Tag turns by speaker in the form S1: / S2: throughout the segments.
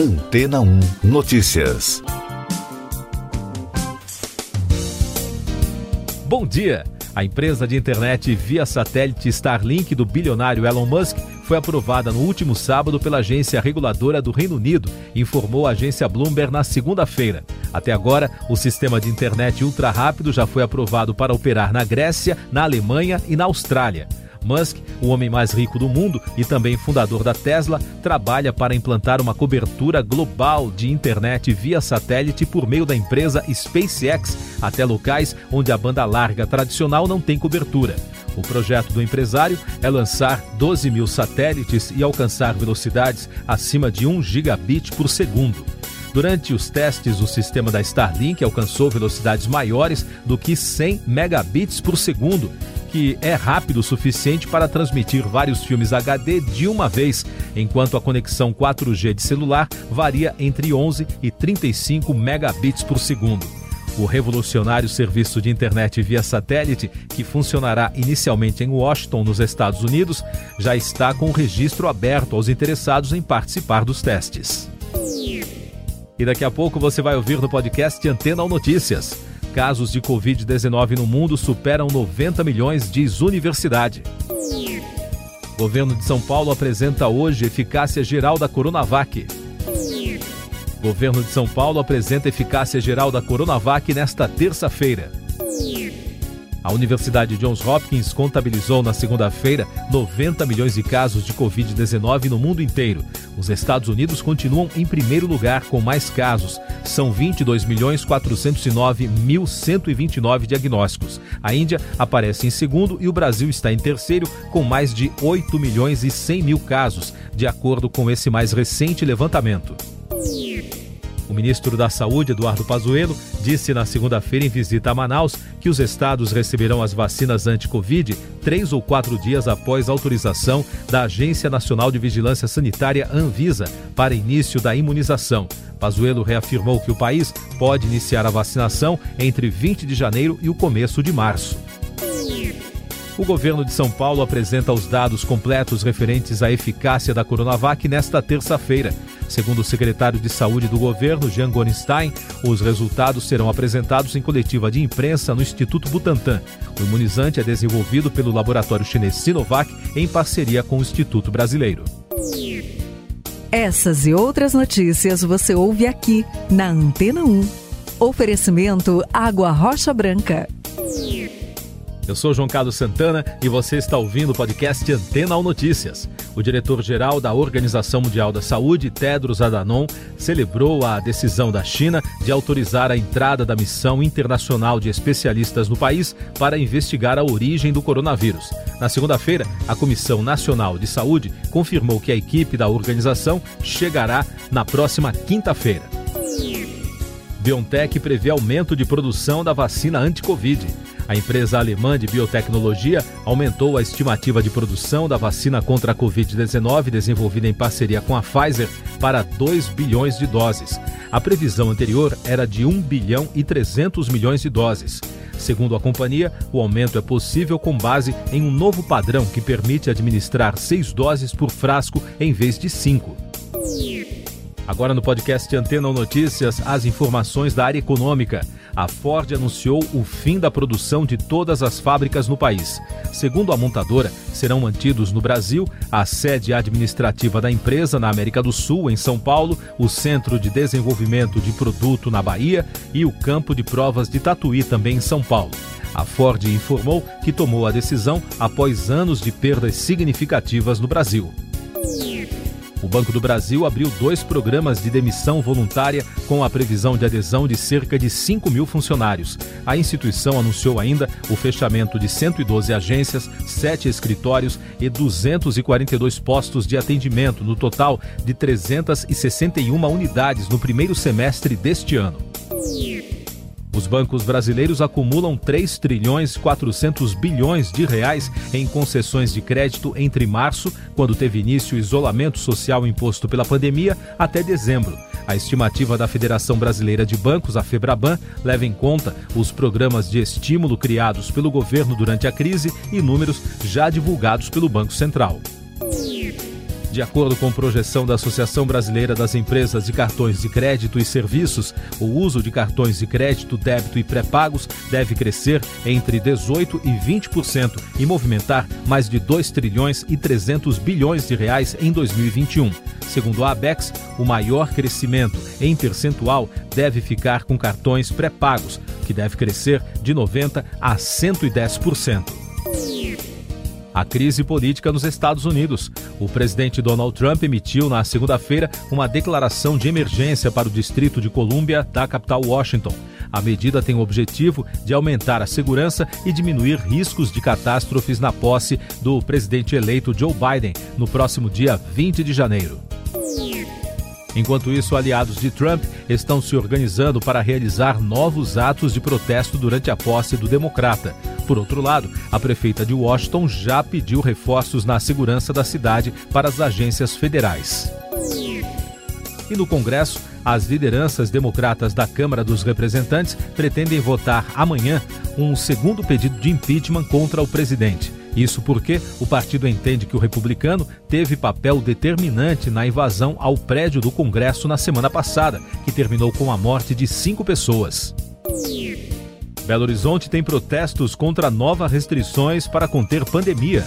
S1: Antena 1 Notícias.
S2: Bom dia! A empresa de internet via satélite Starlink do bilionário Elon Musk foi aprovada no último sábado pela agência reguladora do Reino Unido, informou a agência Bloomberg na segunda-feira. Até agora, o sistema de internet ultra rápido já foi aprovado para operar na Grécia, na Alemanha e na Austrália. Musk, o homem mais rico do mundo e também fundador da Tesla, trabalha para implantar uma cobertura global de internet via satélite por meio da empresa SpaceX até locais onde a banda larga tradicional não tem cobertura. O projeto do empresário é lançar 12 mil satélites e alcançar velocidades acima de 1 gigabit por segundo. Durante os testes, o sistema da Starlink alcançou velocidades maiores do que 100 megabits por segundo que é rápido o suficiente para transmitir vários filmes HD de uma vez, enquanto a conexão 4G de celular varia entre 11 e 35 megabits por segundo. O revolucionário serviço de internet via satélite, que funcionará inicialmente em Washington, nos Estados Unidos, já está com o registro aberto aos interessados em participar dos testes. E daqui a pouco você vai ouvir no podcast Antena ou Notícias. Casos de Covid-19 no mundo superam 90 milhões, diz universidade. Governo de São Paulo apresenta hoje eficácia geral da Coronavac. Governo de São Paulo apresenta eficácia geral da Coronavac nesta terça-feira. A Universidade Johns Hopkins contabilizou na segunda-feira 90 milhões de casos de Covid-19 no mundo inteiro. Os Estados Unidos continuam em primeiro lugar com mais casos. São 22 milhões 409 mil 129 diagnósticos. A Índia aparece em segundo e o Brasil está em terceiro com mais de 8 milhões e 100 mil casos, de acordo com esse mais recente levantamento. O ministro da Saúde, Eduardo Pazuello, disse na segunda-feira em visita a Manaus que os estados receberão as vacinas anti-Covid três ou quatro dias após autorização da Agência Nacional de Vigilância Sanitária, Anvisa, para início da imunização. Pazuello reafirmou que o país pode iniciar a vacinação entre 20 de janeiro e o começo de março. O governo de São Paulo apresenta os dados completos referentes à eficácia da Coronavac nesta terça-feira. Segundo o secretário de Saúde do governo, Jean Gorenstein, os resultados serão apresentados em coletiva de imprensa no Instituto Butantan. O imunizante é desenvolvido pelo laboratório chinês Sinovac em parceria com o Instituto Brasileiro.
S3: Essas e outras notícias você ouve aqui na Antena 1. Oferecimento Água Rocha Branca.
S2: Eu sou João Carlos Santana e você está ouvindo o podcast Antena ou Notícias. O diretor-geral da Organização Mundial da Saúde, Tedros Adhanom, celebrou a decisão da China de autorizar a entrada da missão internacional de especialistas no país para investigar a origem do coronavírus. Na segunda-feira, a Comissão Nacional de Saúde confirmou que a equipe da organização chegará na próxima quinta-feira. BioNTech prevê aumento de produção da vacina anti-Covid. A empresa alemã de biotecnologia aumentou a estimativa de produção da vacina contra a Covid-19 desenvolvida em parceria com a Pfizer para 2 bilhões de doses. A previsão anterior era de 1 bilhão e 300 milhões de doses. Segundo a companhia, o aumento é possível com base em um novo padrão que permite administrar seis doses por frasco em vez de cinco. Agora no podcast Antena Notícias, as informações da área econômica a Ford anunciou o fim da produção de todas as fábricas no país. Segundo a montadora, serão mantidos no Brasil a sede administrativa da empresa na América do Sul, em São Paulo, o Centro de Desenvolvimento de Produto na Bahia e o Campo de Provas de Tatuí, também em São Paulo. A Ford informou que tomou a decisão após anos de perdas significativas no Brasil. O Banco do Brasil abriu dois programas de demissão voluntária com a previsão de adesão de cerca de 5 mil funcionários. A instituição anunciou ainda o fechamento de 112 agências, 7 escritórios e 242 postos de atendimento, no total de 361 unidades no primeiro semestre deste ano. Os bancos brasileiros acumulam 3 trilhões 400 bilhões de reais em concessões de crédito entre março, quando teve início o isolamento social imposto pela pandemia, até dezembro. A estimativa da Federação Brasileira de Bancos, a Febraban, leva em conta os programas de estímulo criados pelo governo durante a crise e números já divulgados pelo Banco Central. De acordo com projeção da Associação Brasileira das Empresas de Cartões de Crédito e Serviços, o uso de cartões de crédito, débito e pré-pagos deve crescer entre 18 e 20% e movimentar mais de 2 trilhões e 300 bilhões de reais em 2021. Segundo a Abex, o maior crescimento em percentual deve ficar com cartões pré-pagos, que deve crescer de 90 a 110%. A crise política nos Estados Unidos. O presidente Donald Trump emitiu na segunda-feira uma declaração de emergência para o Distrito de Colômbia da capital Washington. A medida tem o objetivo de aumentar a segurança e diminuir riscos de catástrofes na posse do presidente eleito Joe Biden no próximo dia 20 de janeiro. Enquanto isso, aliados de Trump estão se organizando para realizar novos atos de protesto durante a posse do democrata. Por outro lado, a prefeita de Washington já pediu reforços na segurança da cidade para as agências federais. E no Congresso, as lideranças democratas da Câmara dos Representantes pretendem votar amanhã um segundo pedido de impeachment contra o presidente. Isso porque o partido entende que o republicano teve papel determinante na invasão ao prédio do Congresso na semana passada, que terminou com a morte de cinco pessoas. Belo Horizonte tem protestos contra novas restrições para conter pandemia.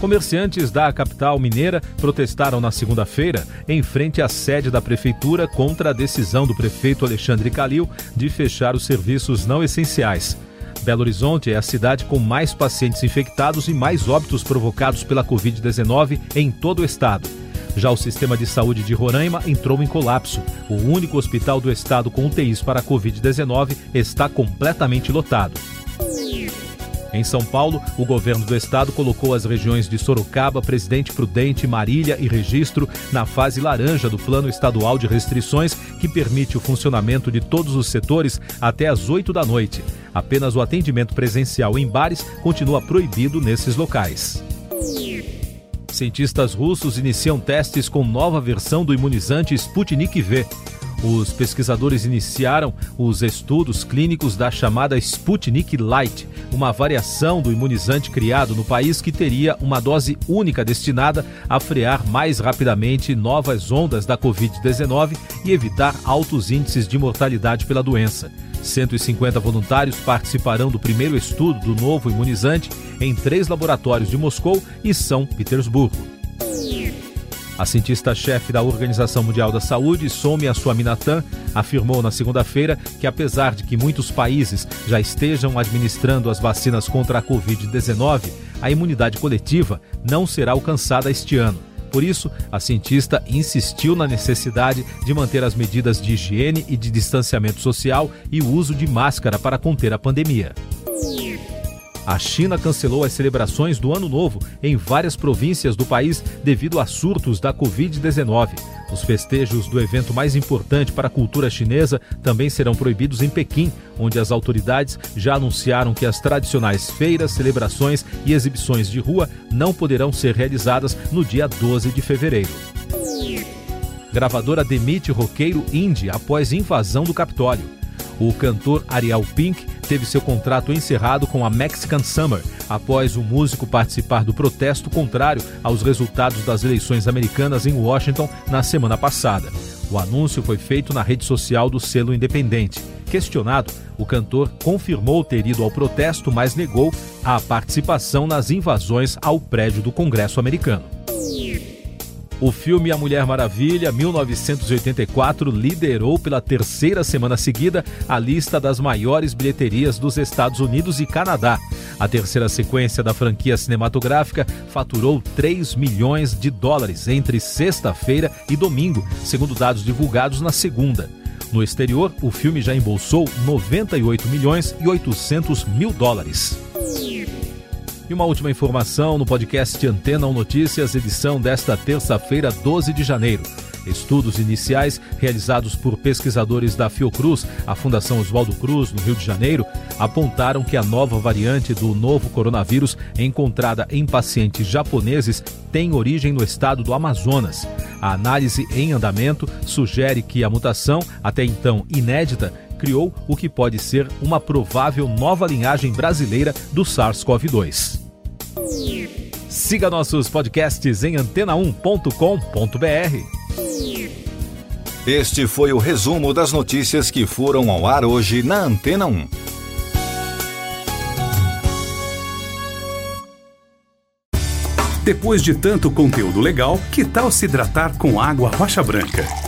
S2: Comerciantes da capital mineira protestaram na segunda-feira em frente à sede da prefeitura contra a decisão do prefeito Alexandre Calil de fechar os serviços não essenciais. Belo Horizonte é a cidade com mais pacientes infectados e mais óbitos provocados pela Covid-19 em todo o estado. Já o sistema de saúde de Roraima entrou em colapso. O único hospital do estado com UTIs para a Covid-19 está completamente lotado. Em São Paulo, o governo do estado colocou as regiões de Sorocaba, Presidente Prudente, Marília e Registro na fase laranja do Plano Estadual de Restrições, que permite o funcionamento de todos os setores até às 8 da noite. Apenas o atendimento presencial em bares continua proibido nesses locais. Cientistas russos iniciam testes com nova versão do imunizante Sputnik V. Os pesquisadores iniciaram os estudos clínicos da chamada Sputnik Light, uma variação do imunizante criado no país que teria uma dose única destinada a frear mais rapidamente novas ondas da Covid-19 e evitar altos índices de mortalidade pela doença. 150 voluntários participarão do primeiro estudo do novo imunizante em três laboratórios de Moscou e São Petersburgo. A cientista-chefe da Organização Mundial da Saúde, Somia Swaminathan, afirmou na segunda-feira que, apesar de que muitos países já estejam administrando as vacinas contra a Covid-19, a imunidade coletiva não será alcançada este ano. Por isso, a cientista insistiu na necessidade de manter as medidas de higiene e de distanciamento social e o uso de máscara para conter a pandemia. A China cancelou as celebrações do Ano Novo em várias províncias do país devido a surtos da Covid-19. Os festejos do evento mais importante para a cultura chinesa também serão proibidos em Pequim, onde as autoridades já anunciaram que as tradicionais feiras, celebrações e exibições de rua não poderão ser realizadas no dia 12 de fevereiro. Gravadora demite roqueiro indie após invasão do Capitólio. O cantor Ariel Pink teve seu contrato encerrado com a Mexican Summer após o músico participar do protesto contrário aos resultados das eleições americanas em Washington na semana passada. O anúncio foi feito na rede social do selo independente. Questionado, o cantor confirmou ter ido ao protesto, mas negou a participação nas invasões ao prédio do Congresso americano. O filme A Mulher Maravilha, 1984, liderou pela terceira semana seguida a lista das maiores bilheterias dos Estados Unidos e Canadá. A terceira sequência da franquia cinematográfica faturou 3 milhões de dólares entre sexta-feira e domingo, segundo dados divulgados na segunda. No exterior, o filme já embolsou 98 milhões e 800 mil dólares. E uma última informação no podcast Antena 1 Notícias, edição desta terça-feira, 12 de janeiro. Estudos iniciais realizados por pesquisadores da Fiocruz, a Fundação Oswaldo Cruz, no Rio de Janeiro, apontaram que a nova variante do novo coronavírus encontrada em pacientes japoneses tem origem no estado do Amazonas. A análise em andamento sugere que a mutação, até então inédita, criou o que pode ser uma provável nova linhagem brasileira do SARS-CoV-2. Siga nossos podcasts em antena1.com.br.
S1: Este foi o resumo das notícias que foram ao ar hoje na Antena 1.
S4: Depois de tanto conteúdo legal, que tal se hidratar com água rocha branca?